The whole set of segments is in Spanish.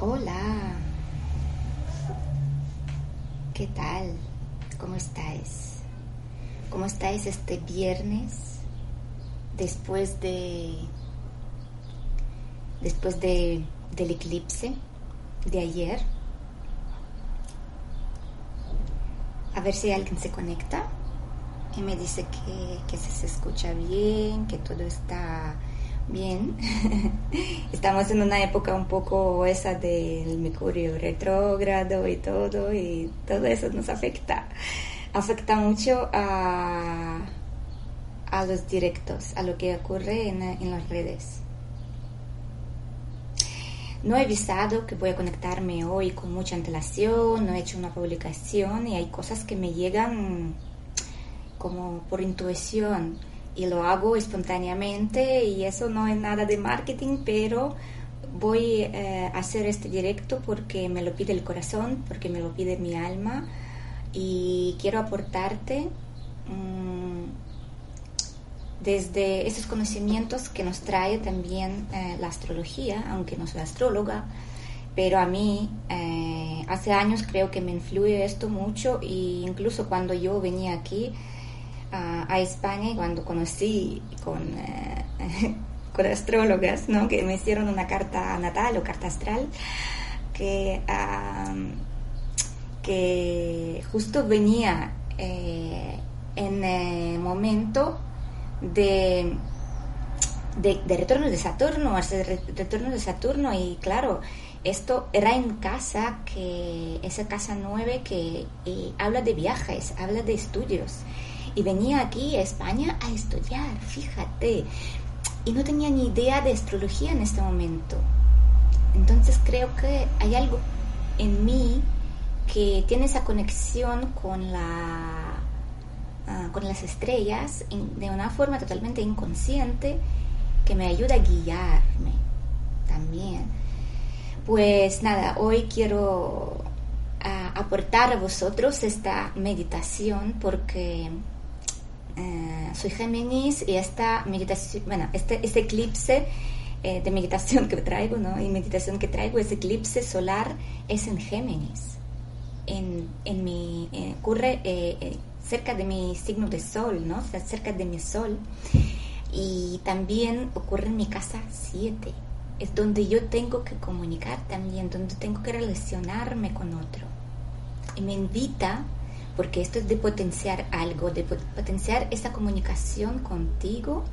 Hola. ¿Qué tal? ¿Cómo estáis? ¿Cómo estáis este viernes después de después de, del eclipse de ayer? A ver si alguien se conecta y me dice que, que se escucha bien, que todo está Bien, estamos en una época un poco esa del Mercurio retrógrado y todo, y todo eso nos afecta. Afecta mucho a, a los directos, a lo que ocurre en, en las redes. No he avisado que voy a conectarme hoy con mucha antelación, no he hecho una publicación y hay cosas que me llegan como por intuición y lo hago espontáneamente y eso no es nada de marketing, pero voy eh, a hacer este directo porque me lo pide el corazón, porque me lo pide mi alma y quiero aportarte mm, desde esos conocimientos que nos trae también eh, la astrología, aunque no soy astróloga, pero a mí eh, hace años creo que me influye esto mucho e incluso cuando yo venía aquí, a, España y cuando conocí con, eh, con astrólogas, ¿no? que me hicieron una carta natal o carta astral, que, que justo venía eh, en el momento de, de, retorno de Saturno, retorno de Saturno y claro, esto era en casa, que esa casa nueve que eh, habla de viajes, habla de estudios y venía aquí a España a estudiar, fíjate, y no tenía ni idea de astrología en este momento. Entonces creo que hay algo en mí que tiene esa conexión con la ah, con las estrellas de una forma totalmente inconsciente que me ayuda a guiarme también. Pues nada, hoy quiero ah, aportar a vosotros esta meditación porque eh, soy Géminis y esta meditación, bueno, este, este eclipse eh, de meditación que traigo, ¿no? Y meditación que traigo, ese eclipse solar es en Géminis. En, en mi, eh, ocurre cerca de mi signo de sol, ¿no? cerca de mi sol. Y también ocurre en mi casa 7. Es donde yo tengo que comunicar también, donde tengo que relacionarme con otro. Y me invita porque esto es de potenciar algo, de potenciar esa comunicación contigo,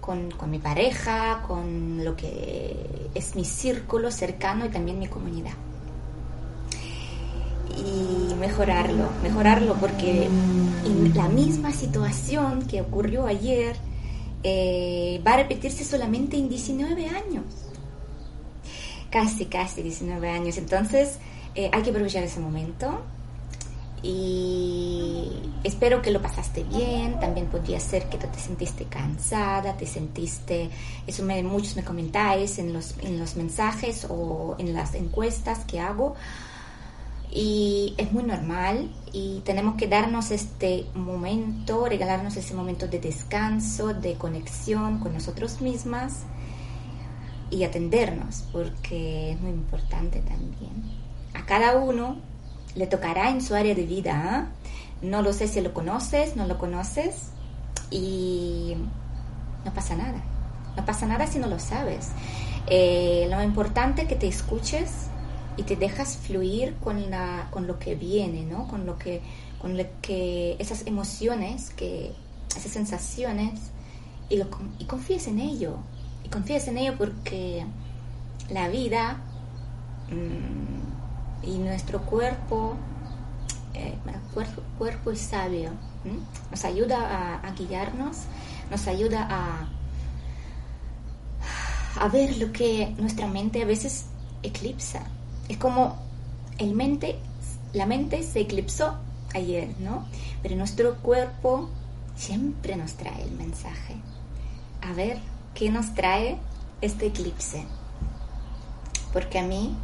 con, mi pareja, con lo que es mi círculo cercano y también mi comunidad. Y mejorarlo, mejorarlo porque en la misma situación que ocurrió ayer eh, va a repetirse solamente en 19 años. Casi, casi 19 años. Entonces eh, hay que aprovechar ese momento y espero que lo pasaste bien. También podría ser que te sentiste cansada, te sentiste, eso me, muchos me comentáis en los, en los mensajes o en las encuestas que hago. Y es muy normal y tenemos que darnos este momento, regalarnos ese momento de descanso, de conexión con nosotros mismas y atendernos, porque es muy importante también. A cada uno le tocará en su área de vida. ¿ah? No lo sé si lo conoces, no lo conoces y no pasa nada. No pasa nada si no lo sabes. Eh, lo importante es que te escuches y te dejas fluir con, la, con lo que viene, ¿no? Con lo que, con lo que esas emociones, que, esas sensaciones y, lo, confíes en ello. Y confíes en ello porque la vida... Mm, y nuestro cuerpo, eh, cuerpo, cuerpo, es sabio, nos ayuda a, guiarnos, nos ayuda a, a ver lo que nuestra mente a veces eclipsa. Es como el mente, la mente se eclipsó ayer, ¿no? Pero nuestro cuerpo siempre nos trae el mensaje. A ver qué nos trae este eclipse. Porque a mí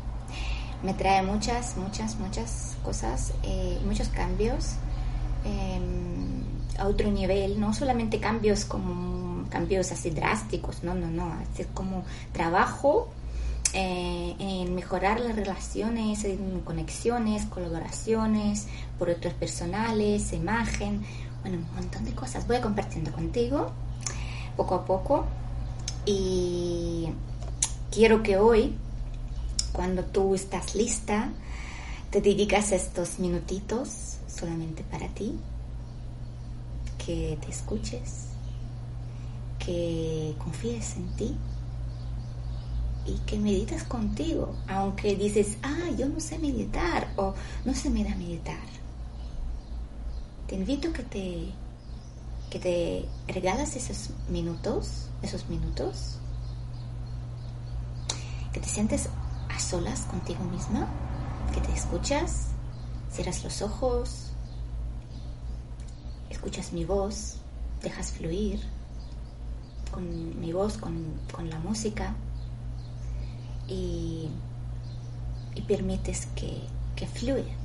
me trae muchas, muchas, muchas cosas, eh, muchos cambios em, a otro nivel, no solamente cambios como cambios así drásticos, no, no, no, es como trabajo eh, en mejorar las relaciones, en conexiones, colaboraciones, proyectos personales, imagen, bueno, un montón de cosas. Voy compartiendo contigo poco a poco y quiero que hoy, cuando tú estás lista, te dedicas estos minutitos solamente para ti, que te escuches, que confíes en ti y que meditas contigo, aunque dices, ah, yo no sé meditar o no se me da meditar. Te invito a que te, que te regalas esos minutos, esos minutos, que te sientes a solas contigo misma, que te escuchas, cierras los ojos, escuchas mi voz, dejas fluir con mi voz, con, con la música y, permites que, que fluya.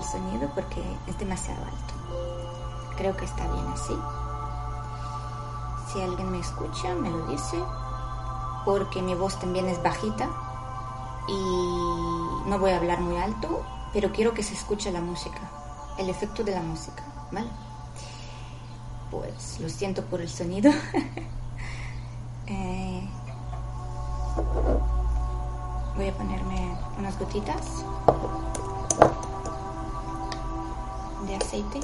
El sonido porque es demasiado alto. Creo que está bien así. Si alguien me escucha, me lo dice, porque mi voz también es bajita y no voy a hablar muy alto, pero quiero que se escuche la música, el efecto de la música, ¿vale? Pues lo siento por el sonido. Eh, voy a ponerme unas gotitas de aceite.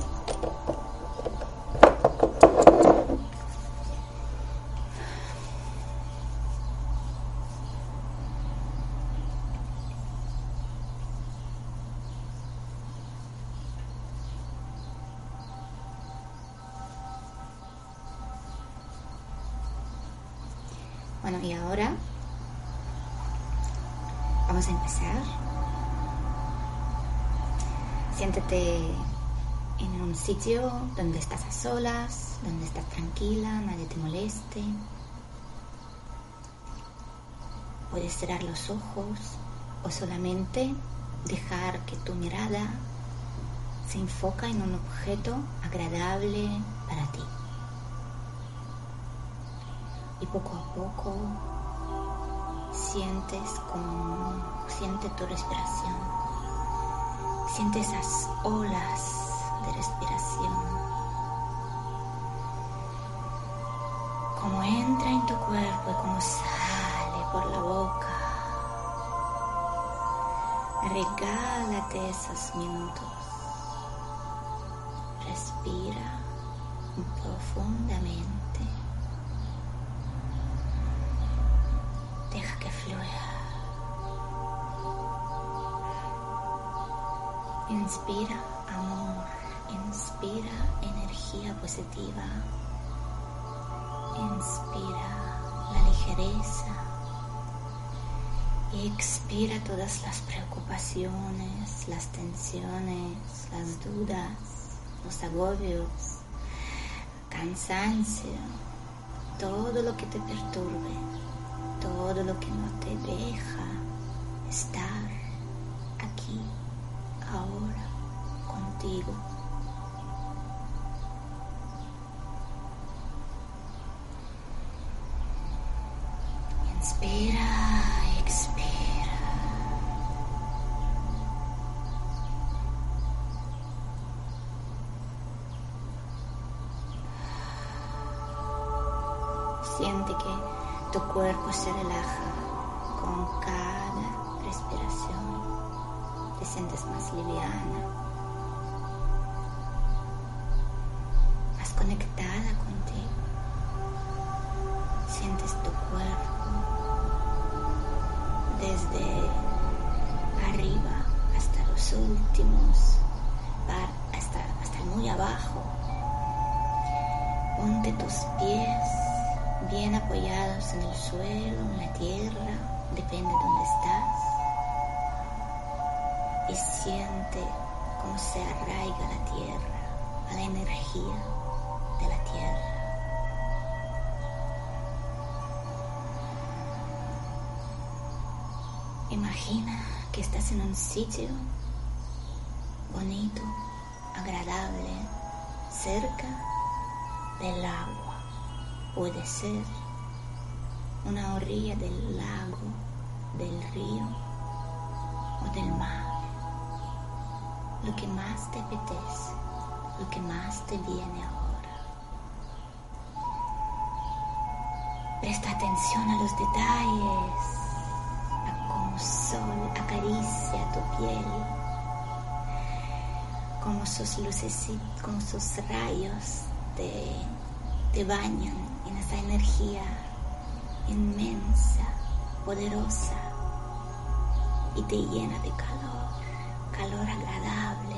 Bueno, y ahora vamos a empezar. Siéntete en un sitio donde estás a solas, donde estás tranquila, nadie te moleste. Puedes cerrar los ojos o solamente dejar que tu mirada se enfoca en un objeto agradable para ti y poco a poco sientes como siente tu respiración, siente esas olas respiración, como entra en tu cuerpo y como sale por la boca. Regálate esos minutos. Respira profundamente. Inspira amor, inspira energía positiva, inspira la ligereza y expira todas las preocupaciones, las tensiones, las dudas, los agobios, cansancio, todo lo que te perturbe, todo lo que no te deja estar aquí ahora contigo. Cuerpo se relaja. Con cada respiración te sientes más liviana, Imagina que estás en un sitio bonito, agradable cerca del agua. Puede ser una orilla del lago, del río o del mar. Lo que más te apetece, lo que más te viene ahora. Presta atención a los detalles, sol acaricia tu piel, como sus luces, como sus rayos te, te bañan en esa energía inmensa, poderosa y te llena de calor, calor agradable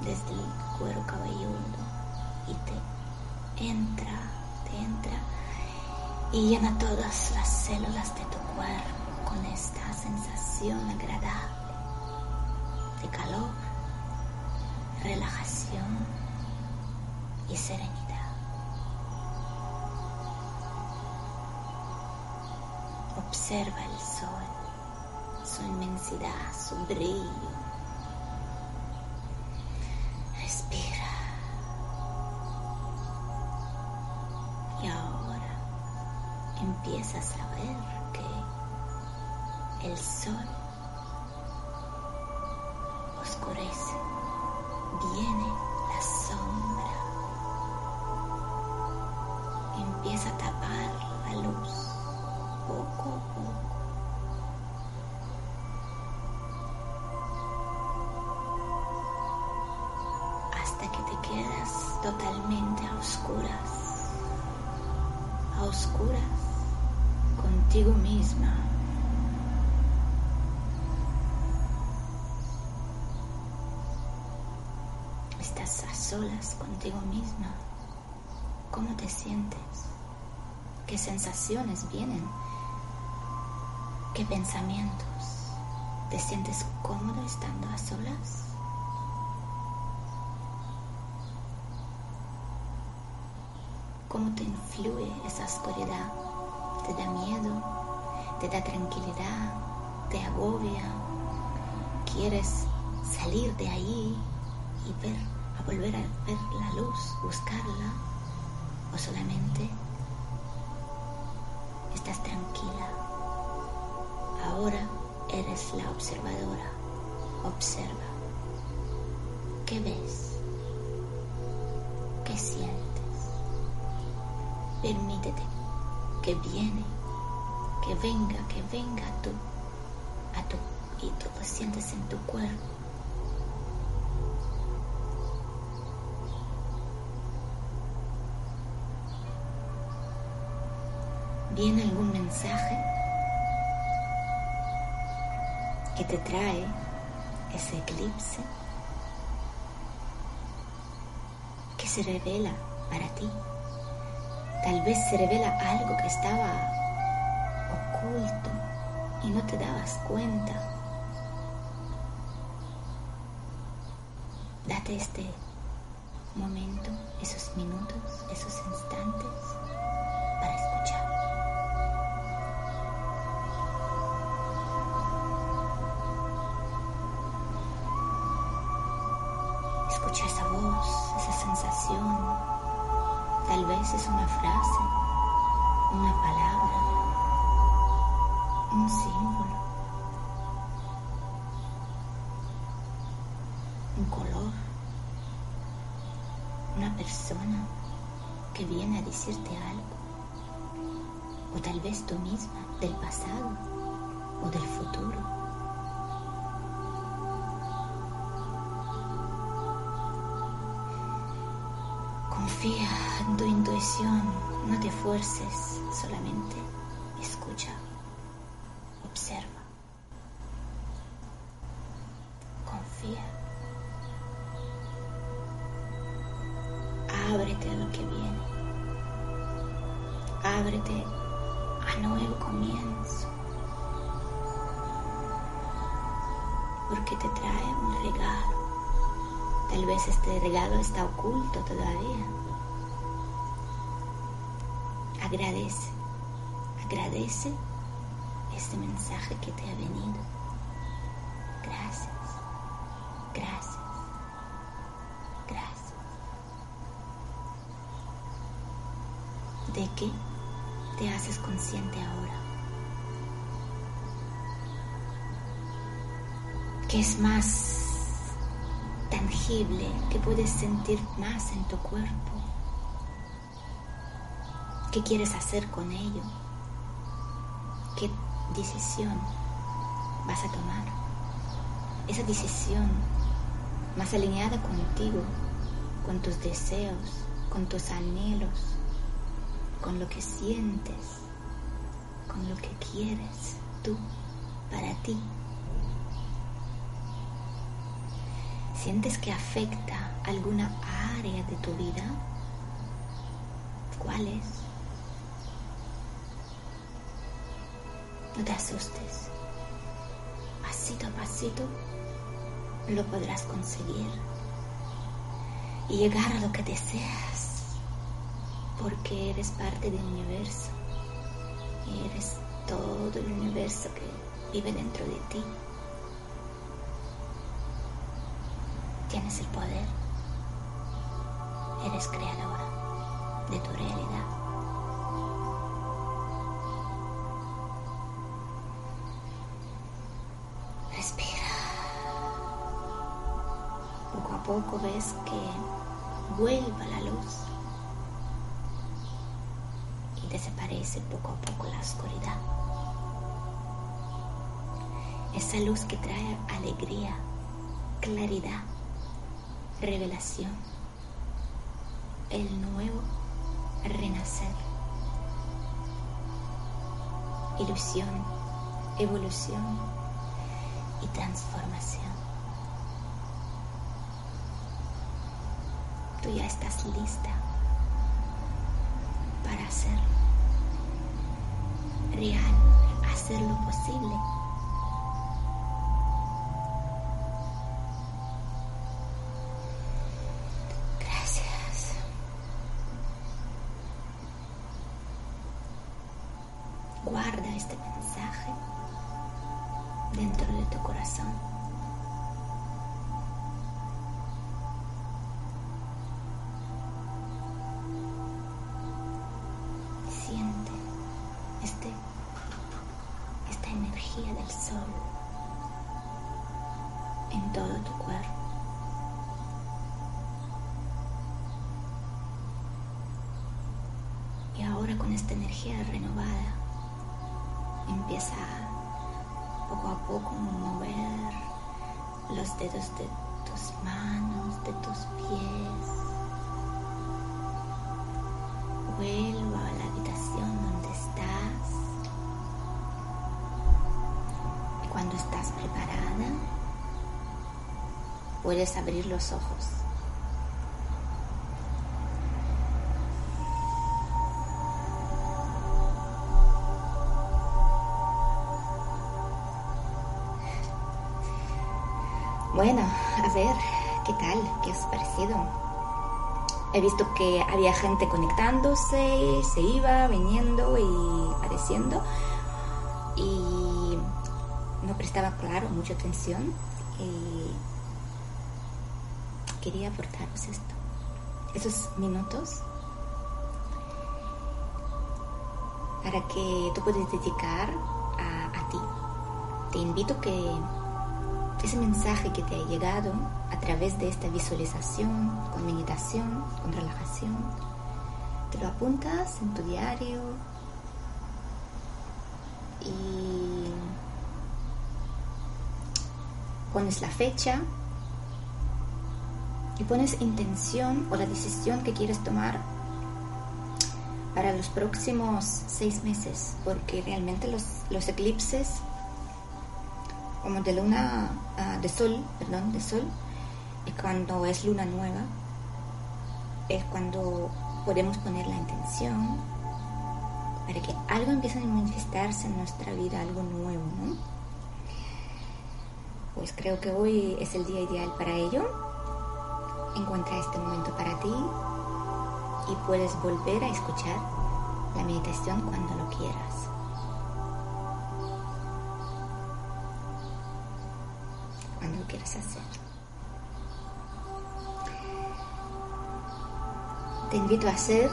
desde el cuero cabelludo y te entra, te entra y llena todas las células de tu cuerpo con esta sensación agradable de calor, relajación y serenidad. Observa el sol, su inmensidad, su brillo. Respira. Y ahora empiezas a ver el sol oscurece, viene la sombra, empieza a tapar la luz poco a poco. Hasta que te quedas totalmente a oscuras, a oscuras contigo misma. Estás a solas contigo misma. ¿Cómo te sientes? ¿Qué sensaciones vienen? ¿Qué pensamientos? ¿Te sientes cómodo estando a solas? ¿Cómo te influye esa oscuridad? ¿Te da miedo? ¿Te da tranquilidad? ¿Te agobia? ¿Quieres salir de ahí y ver, a volver a ver la luz, buscarla? ¿O solamente estás tranquila? Ahora eres la observadora. Observa. ¿Qué ves? ¿Qué sientes? Permítete que viene, que venga, que venga tú, a tú y tú lo sientes en tu cuerpo. ¿Viene algún mensaje que te trae ese eclipse? que se revela para ti? Tal vez se revela algo que estaba oculto y no te dabas cuenta. Date este momento, esos minutos, esos instantes del pasado o del futuro. Confía en tu intuición, no te fuerces, solamente escucha, está oculto todavía. Agradece, agradece este mensaje que te ha venido. Gracias, gracias, gracias. ¿De qué te haces consciente ahora? ¿Qué es más tangible que puedes sentir más en tu cuerpo? ¿Qué quieres hacer con ello? ¿Qué decisión vas a tomar? Esa decisión más alineada contigo, con tus deseos, con tus anhelos, con lo que sientes, con lo que quieres tú para ti. ¿Sientes que afecta alguna área de tu vida? ¿Cuál es? No te asustes. Pasito a pasito lo podrás conseguir y llegar a lo que deseas, porque eres parte del universo y eres todo el universo que vive dentro de ti. Tienes el poder, eres creadora de tu realidad. poco ves que vuelva la luz y desaparece poco a poco la oscuridad. Esa luz que trae alegría, claridad, revelación, el nuevo renacer, ilusión, evolución y transformación. tú ya estás lista para hacer real, hacer lo posible. Renovada empieza poco a poco a mover los dedos de tus manos, de tus pies. Vuelvo a la habitación donde estás. Y cuando estás preparada, puedes abrir los ojos. Bueno, a ver, ¿qué tal? ¿Qué os ha parecido? He visto que había gente conectándose, se iba, viniendo y apareciendo. Y no prestaba, claro, mucha atención. Y quería aportaros esto. Esos minutos para que tú puedas dedicar a, a ti. Te invito que ese mensaje que te ha llegado a través de esta visualización, con meditación, con relajación, te lo apuntas en tu diario y pones la fecha y pones intención o la decisión que quieres tomar para los próximos seis meses, porque realmente los, eclipses como de luna, ah, de sol, perdón, de sol, y cuando es luna nueva, es cuando podemos poner la intención para que algo empiece a manifestarse en nuestra vida, algo nuevo, ¿no? Pues creo que hoy es el día ideal para ello. Encuentra este momento para ti y puedes volver a escuchar la meditación cuando lo quieras. Quieres hacer. Te invito a hacer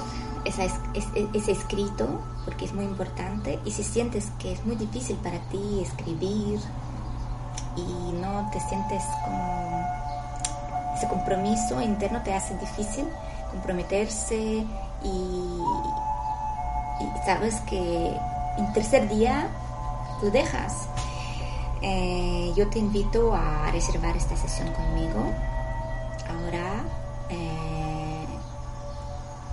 ese escrito, porque es muy importante, y si sientes que es muy difícil para ti escribir y no te sientes como ese compromiso interno te hace difícil comprometerse y, sabes que en tercer día lo dejas. Eh, yo te invito a reservar esta sesión conmigo. Ahora eh,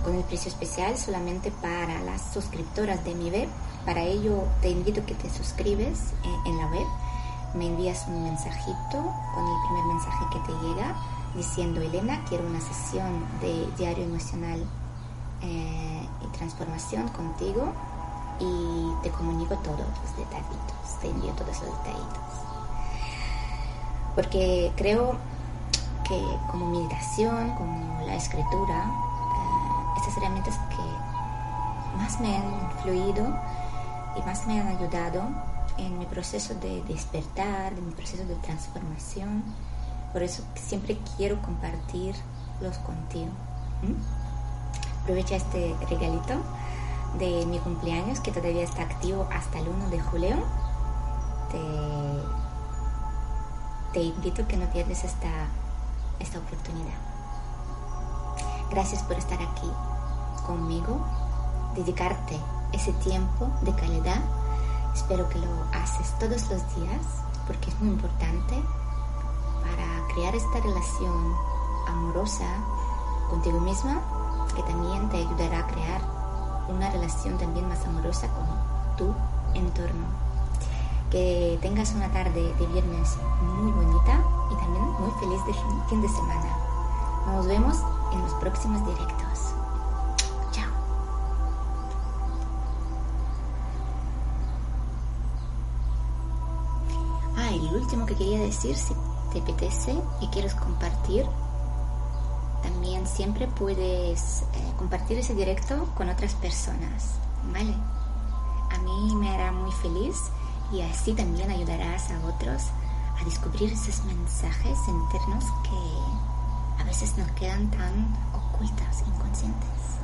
con el precio especial solamente para las suscriptoras de mi web. Para ello te invito a que te suscribes eh, en la web. Me envías un mensajito con el primer mensaje que te llega diciendo, Elena, quiero una sesión de diario emocional y transformación contigo y te comunico todos los detallitos, te envío todos los detallitos. Porque creo que como meditación, como la escritura, eh, estas herramientas que más me han influido y más me han ayudado en mi proceso de despertar, en mi proceso de transformación, por eso siempre quiero compartirlos contigo. Aprovecha este regalito de mi cumpleaños que todavía está activo hasta el 1 de julio. Te, invito a que no pierdas esta, esta oportunidad. Gracias por estar aquí conmigo, dedicarte ese tiempo de calidad. Espero que lo haces todos los días porque es muy importante crear esta relación amorosa contigo misma que también te ayudará a crear una relación también más amorosa con tu entorno. Que tengas una tarde de viernes muy bonita y también muy feliz de fin de semana. Nos vemos en los próximos directos. Chao. Ah, y lo último que quería decir, si te apetece y quieres compartir, también siempre puedes eh, compartir ese directo con otras personas, ¿vale? A mí me hará muy feliz y así también ayudarás a otros a descubrir esos mensajes internos que a veces nos quedan tan ocultos, inconscientes.